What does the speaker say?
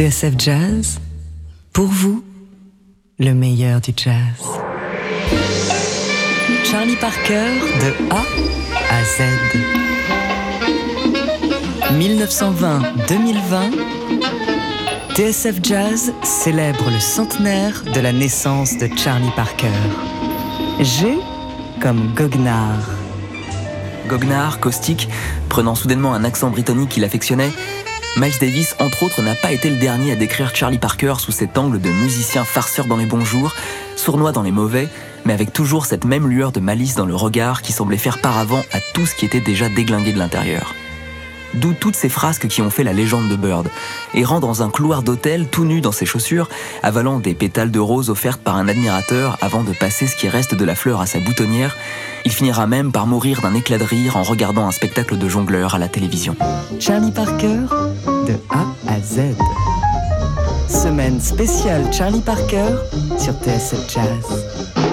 TSF Jazz, pour vous, le meilleur du jazz. Charlie Parker de A à Z. 1920-2020, TSF Jazz célèbre le centenaire de la naissance de Charlie Parker. G comme Goguenard. Goguenard, caustique, prenant soudainement un accent britannique qu'il affectionnait, Miles Davis, entre autres, n'a pas été le dernier à décrire Charlie Parker sous cet angle de musicien farceur dans les bons jours, sournois dans les mauvais, mais avec toujours cette même lueur de malice dans le regard qui semblait faire paravent à tout ce qui était déjà déglingué de l'intérieur. D'où toutes ces frasques qui ont fait la légende de Bird. Errant dans un couloir d'hôtel, tout nu dans ses chaussures, avalant des pétales de rose offertes par un admirateur avant de passer ce qui reste de la fleur à sa boutonnière, il finira même par mourir d'un éclat de rire en regardant un spectacle de jongleur à la télévision. Charlie Parker, A à Z. Semaine spéciale Charlie Parker sur TSF Jazz.